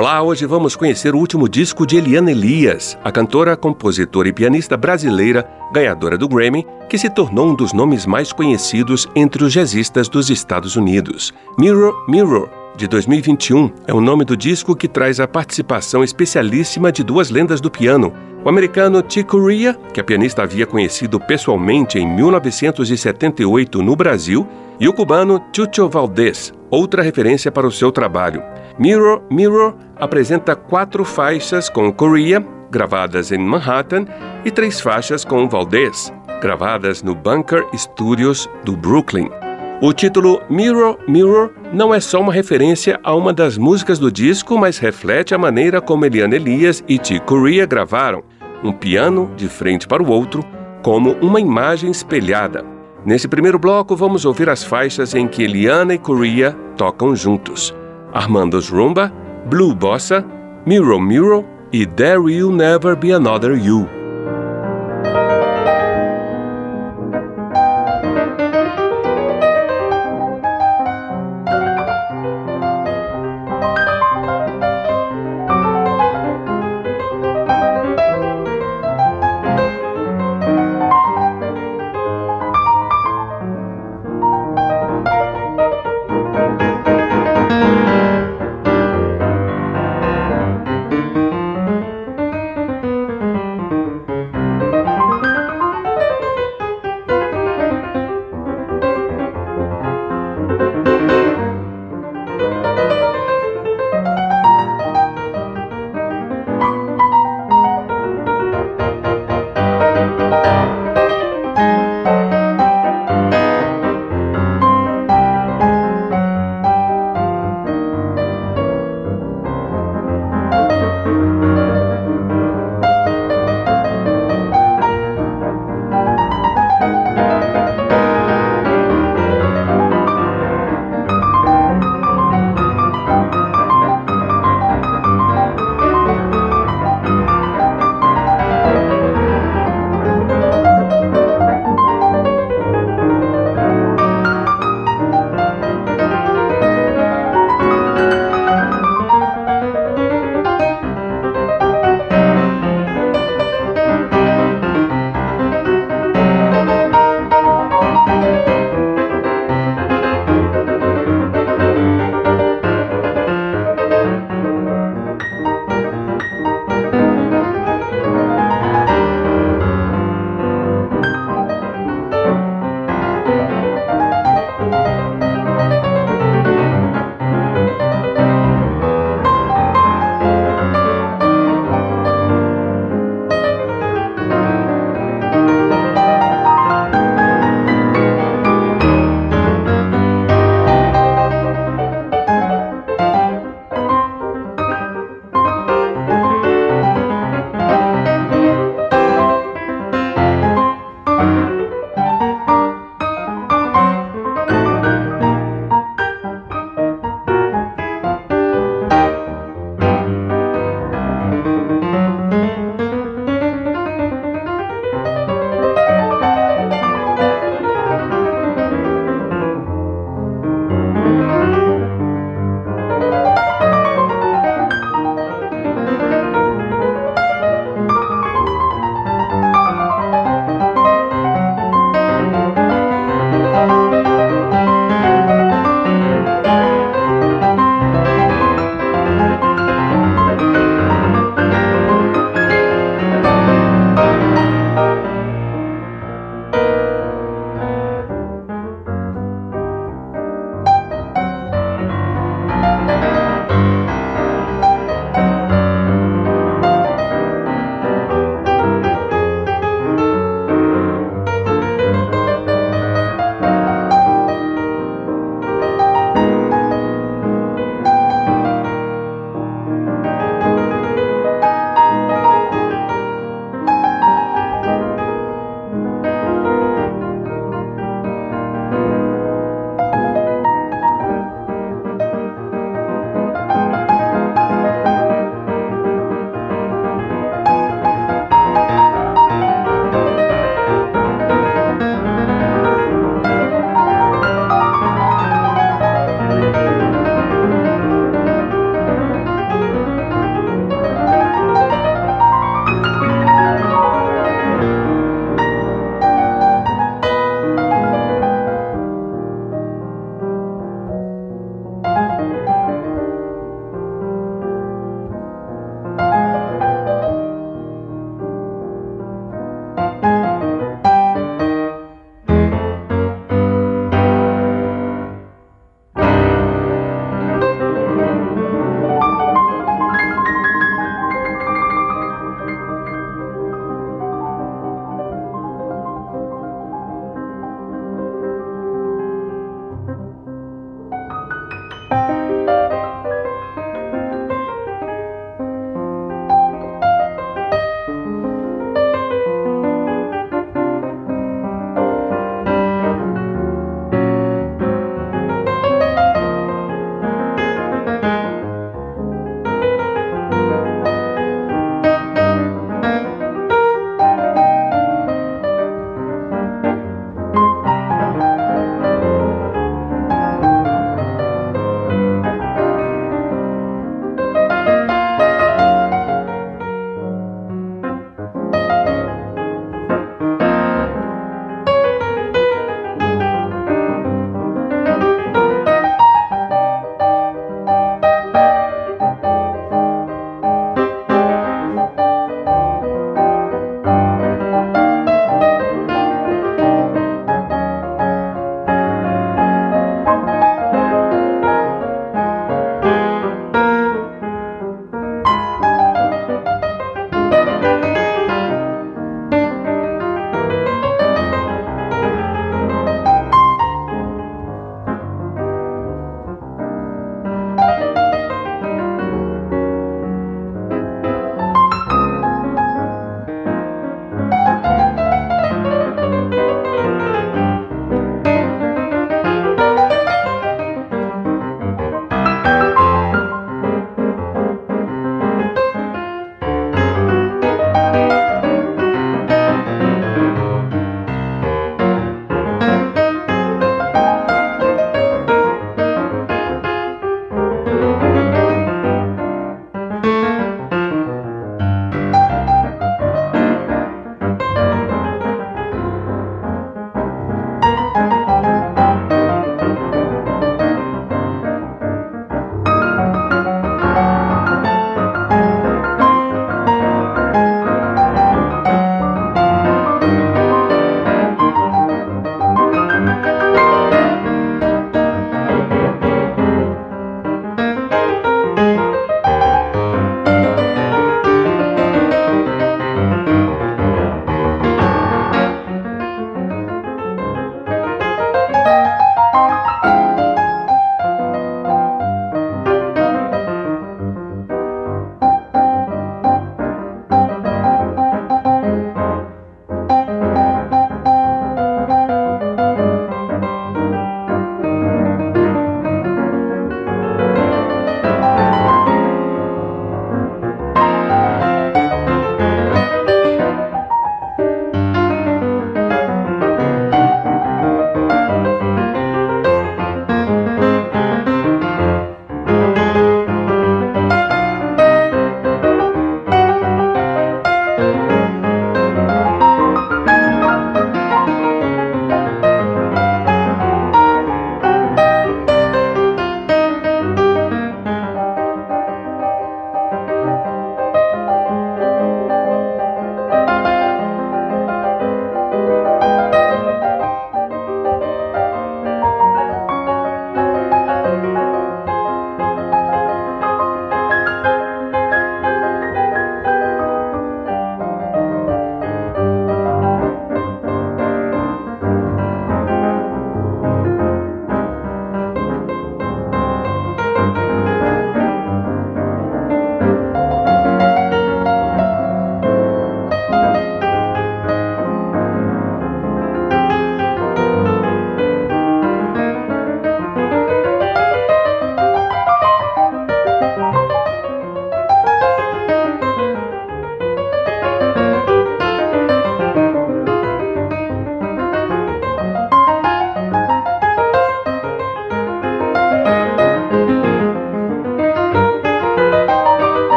Olá, hoje vamos conhecer o último disco de Eliana Elias, a cantora, compositora e pianista brasileira, ganhadora do Grammy, que se tornou um dos nomes mais conhecidos entre os jazzistas dos Estados Unidos. Mirror Mirror, de 2021, é o nome do disco que traz a participação especialíssima de duas lendas do piano, o americano Chick Corea, que a pianista havia conhecido pessoalmente em 1978 no Brasil, e o cubano Chucho Valdés, outra referência para o seu trabalho. Mirror Mirror apresenta quatro faixas com Korea, gravadas em Manhattan, e três faixas com Valdez, gravadas no Bunker Studios do Brooklyn. O título Mirror Mirror não é só uma referência a uma das músicas do disco, mas reflete a maneira como Eliana Elias e T. Korea gravaram, um piano de frente para o outro, como uma imagem espelhada. Nesse primeiro bloco, vamos ouvir as faixas em que Eliana e Korea tocam juntos. Armando's Rumba, Blue Bossa, Mirror Mirror e There Will Never Be Another You.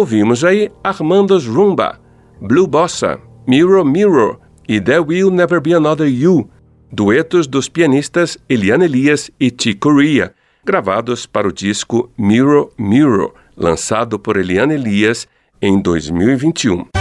Ouvimos aí Armando's Rumba, Blue Bossa, Mirror Mirror e There Will Never Be Another You, duetos dos pianistas Eliane Elias e T. Corea, gravados para o disco Mirror Mirror, lançado por Eliane Elias em 2021.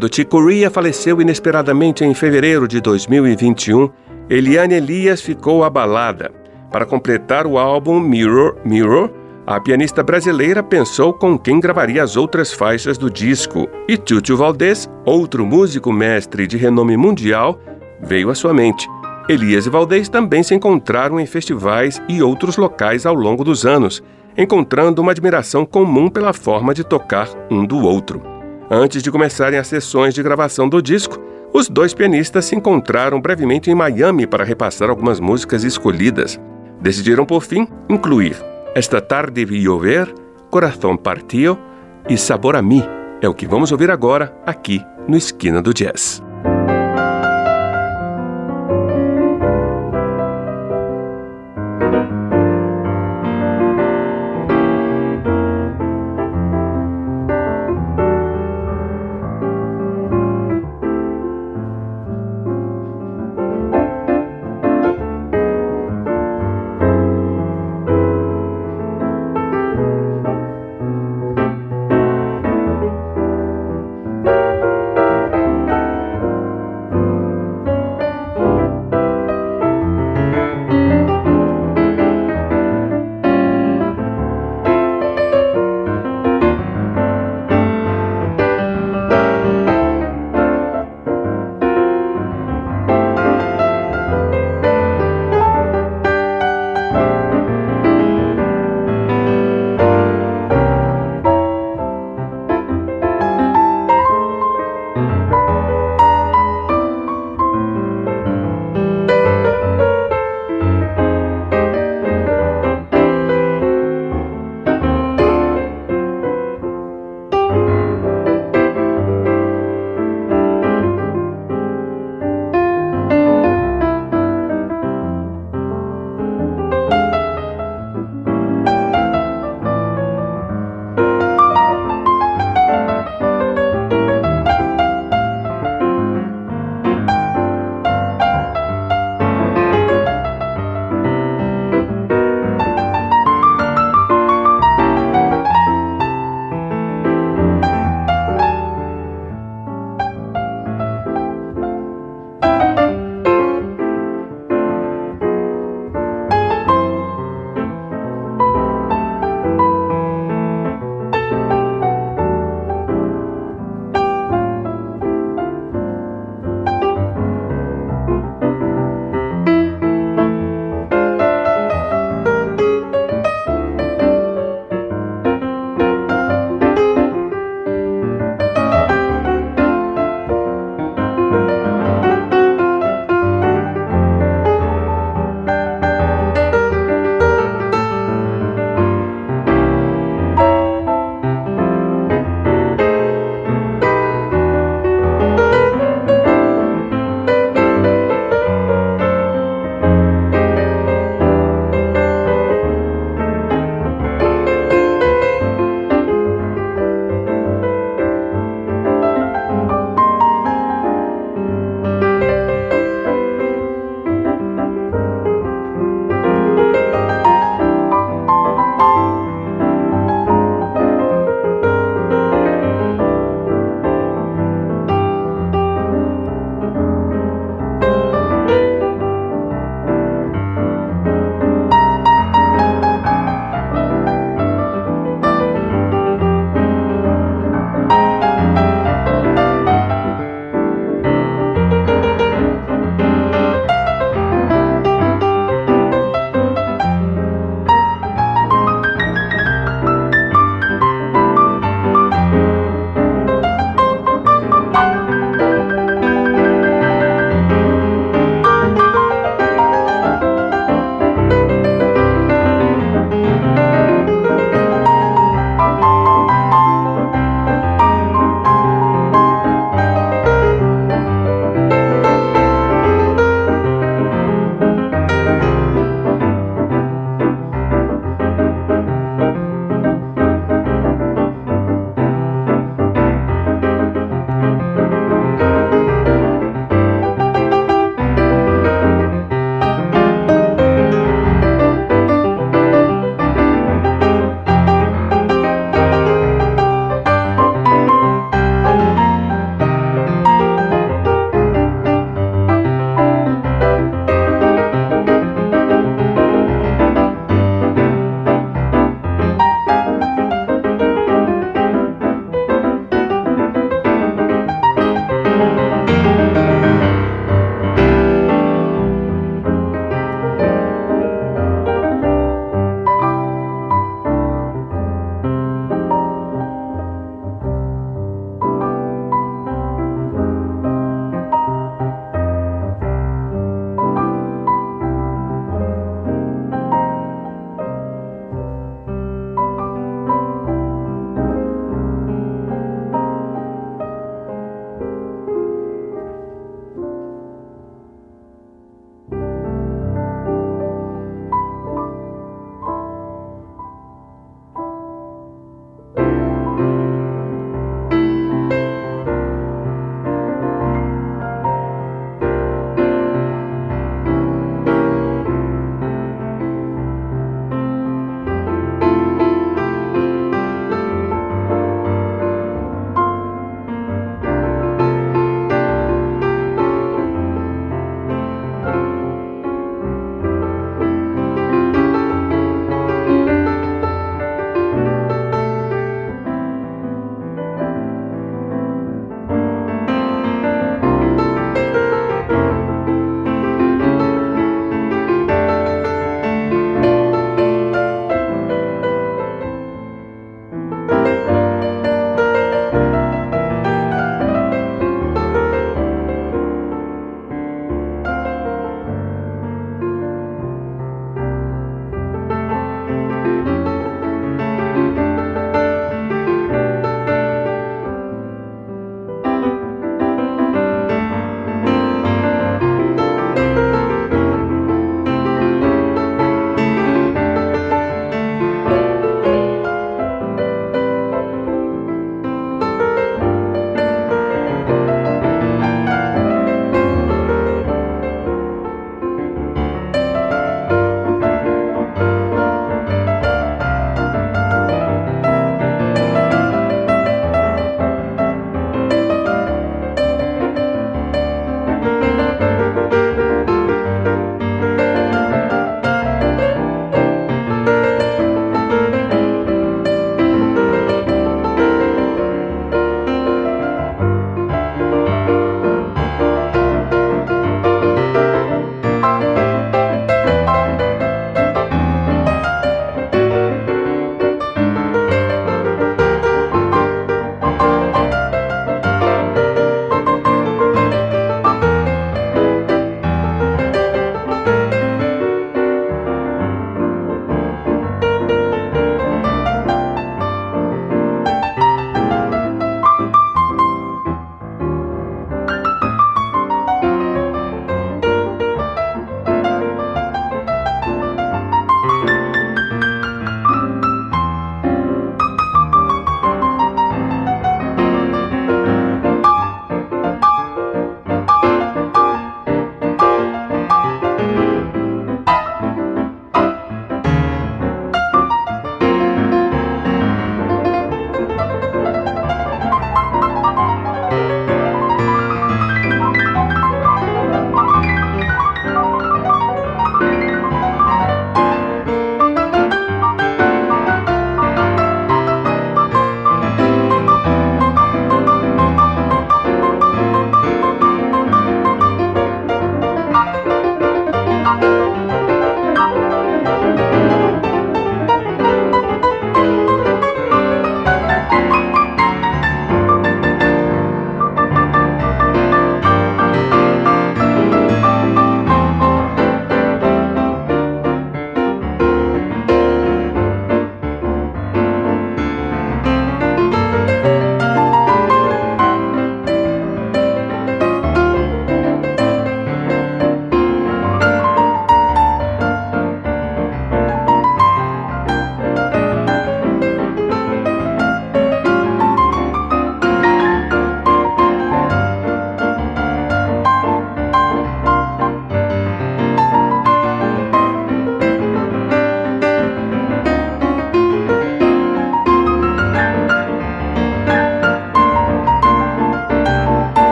Quando Ticoria faleceu inesperadamente em fevereiro de 2021, Eliane Elias ficou abalada. Para completar o álbum Mirror, Mirror, a pianista brasileira pensou com quem gravaria as outras faixas do disco, e Túlio Valdez, outro músico mestre de renome mundial, veio à sua mente. Elias e Valdez também se encontraram em festivais e outros locais ao longo dos anos, encontrando uma admiração comum pela forma de tocar um do outro. Antes de começarem as sessões de gravação do disco, os dois pianistas se encontraram brevemente em Miami para repassar algumas músicas escolhidas. Decidiram, por fim, incluir Esta Tarde Vi Llover, Coração Partio e Sabor a Mi. É o que vamos ouvir agora aqui no Esquina do Jazz.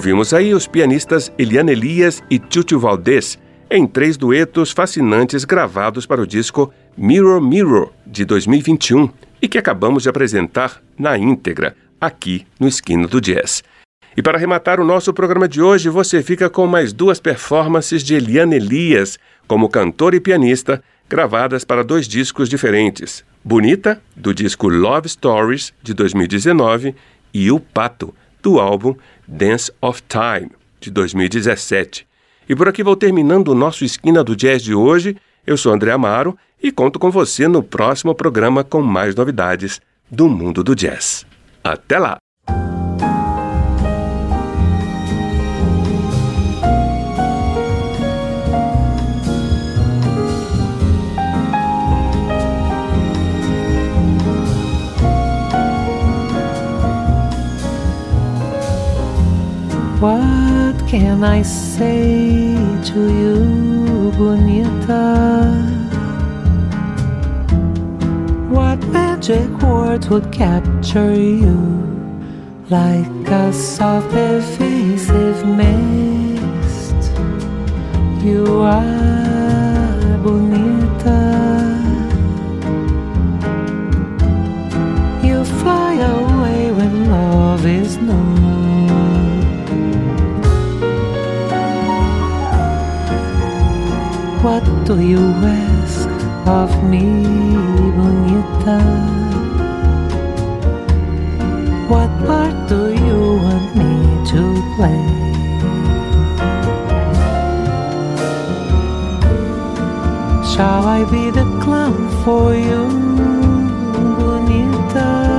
Ouvimos aí os pianistas Eliane Elias e Tutu Valdez em três duetos fascinantes gravados para o disco Mirror Mirror de 2021 e que acabamos de apresentar na íntegra aqui no Esquina do Jazz. E para arrematar o nosso programa de hoje, você fica com mais duas performances de Eliane Elias como cantora e pianista, gravadas para dois discos diferentes: Bonita, do disco Love Stories de 2019, e O Pato, do álbum Dance of Time de 2017. E por aqui vou terminando o nosso Esquina do Jazz de hoje. Eu sou André Amaro e conto com você no próximo programa com mais novidades do mundo do jazz. Até lá! What can I say to you, Bonita? What magic words would capture you like a soft evasive mist? You are Bonita. You fly away when love is known. What do you ask of me, bonita? What part do you want me to play? Shall I be the clown for you, bonita?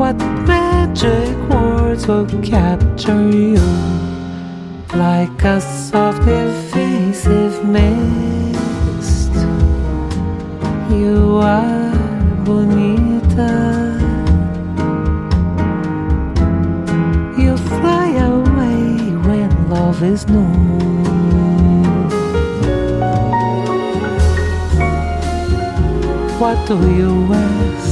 What magic words will capture you like a soft, evasive mist? You are Bonita. You fly away when love is known. What do you ask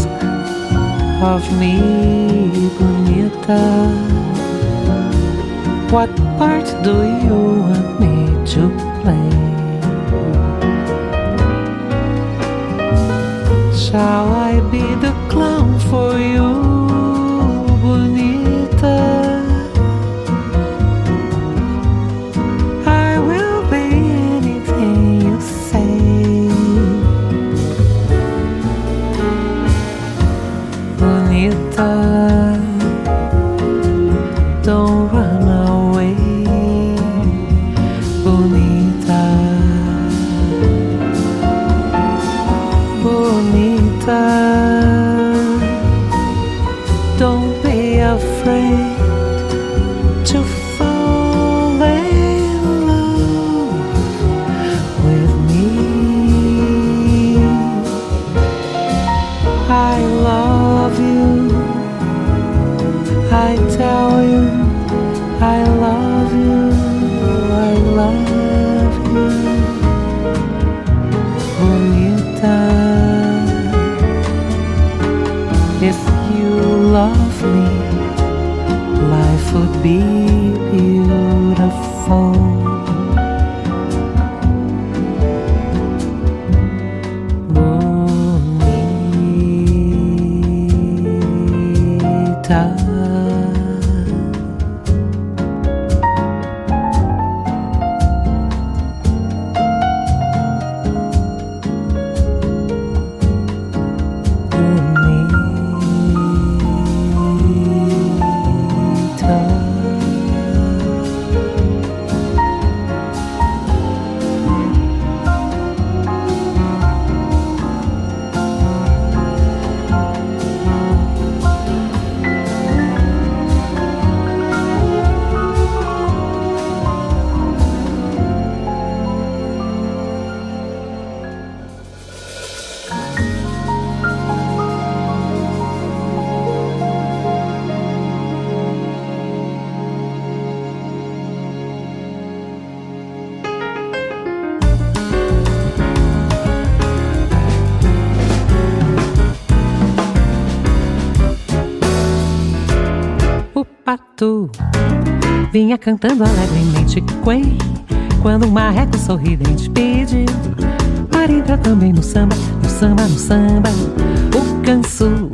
of me, bonita? What part do you want me to play? Shall I be the clown for you, be vinha cantando alegremente quen quando um marreco sorridente pediu para entrar também no samba, no samba, no samba. O canso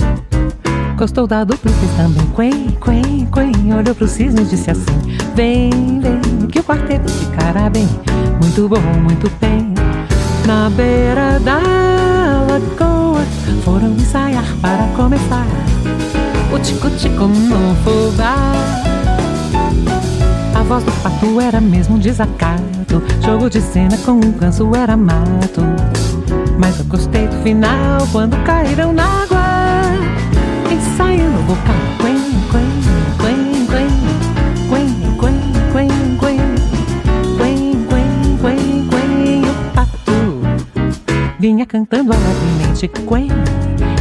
gostou da dupla e fez também quen, quen, quen. Olhou pro cisne e disse assim: Vem, vem, que o quarteto ficará bem, muito bom, muito bem. Na beira da lagoa foram ensaiar para começar tico-tico no fubá. A voz do pato era mesmo um desacato. Jogo de cena com um canso era mato. Mas eu gostei do final quando caíram na água. Ensaiando o vocal. Quen, quen, quen, quen. Quen, quen, quen, quen. Quen, quen, quen, quen. O pato vinha cantando alegremente. Quen,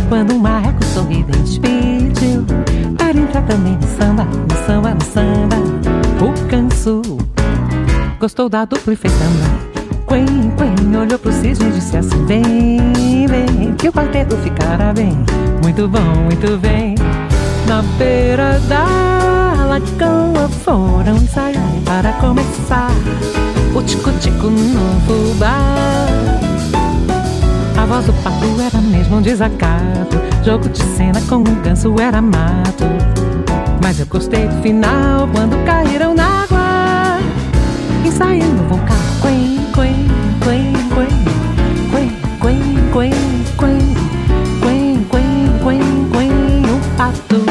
quando um marreco sorridente pediu também no samba, no samba, no samba. O canso gostou da dupla e fez também. Quen, quen, olhou pro cisne e disse assim: Vem, vem, que o quarteto ficará bem. Muito bom, muito bem. Na beira da lagoa foram ensaiar para começar o tico-tico no fubá. A voz do pato era mesmo um desacato. Jogo de cena com um ganso era mato. Mas eu gostei do final quando caíram na água. Ensaiando o vocal. Quen, quen, quen, quen. Quen, quen, quen, quen. Quen, quen, quen, quen. O pato.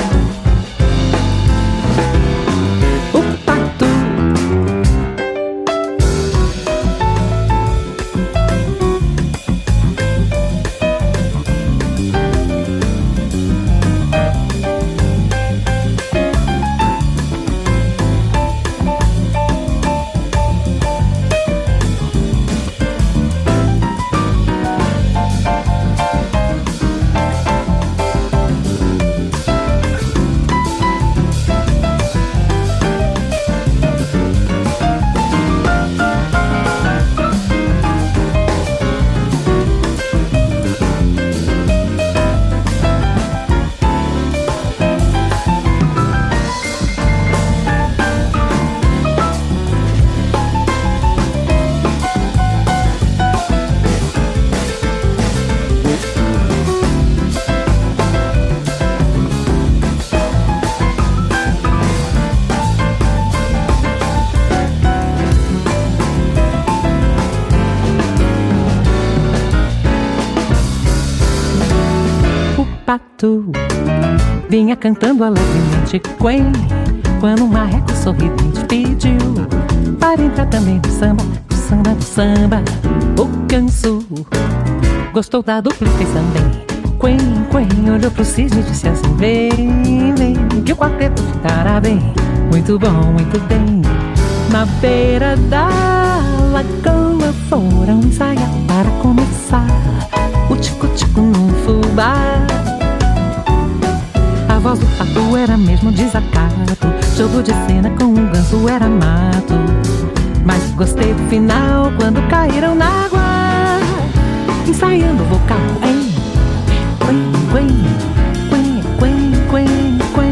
Vinha cantando alegremente quen quando um marreco sorridente pediu para entrar também no samba, no samba, no samba. O canso gostou da dupla e fez também. Quen, quen, olhou pro cisne e disse assim: Vem, vem, que o quarteto ficará bem. Muito bom, muito bem. Na beira da lagoa foram ensaiar para começar o tico-tico no fubá. Voz do pato era mesmo desacato. Jogo de cena com um ganso era mato. Mas gostei do final quando caíram na água. Ensaiando o vocal. Quen, quen, quen, quen, quen, quen, quen,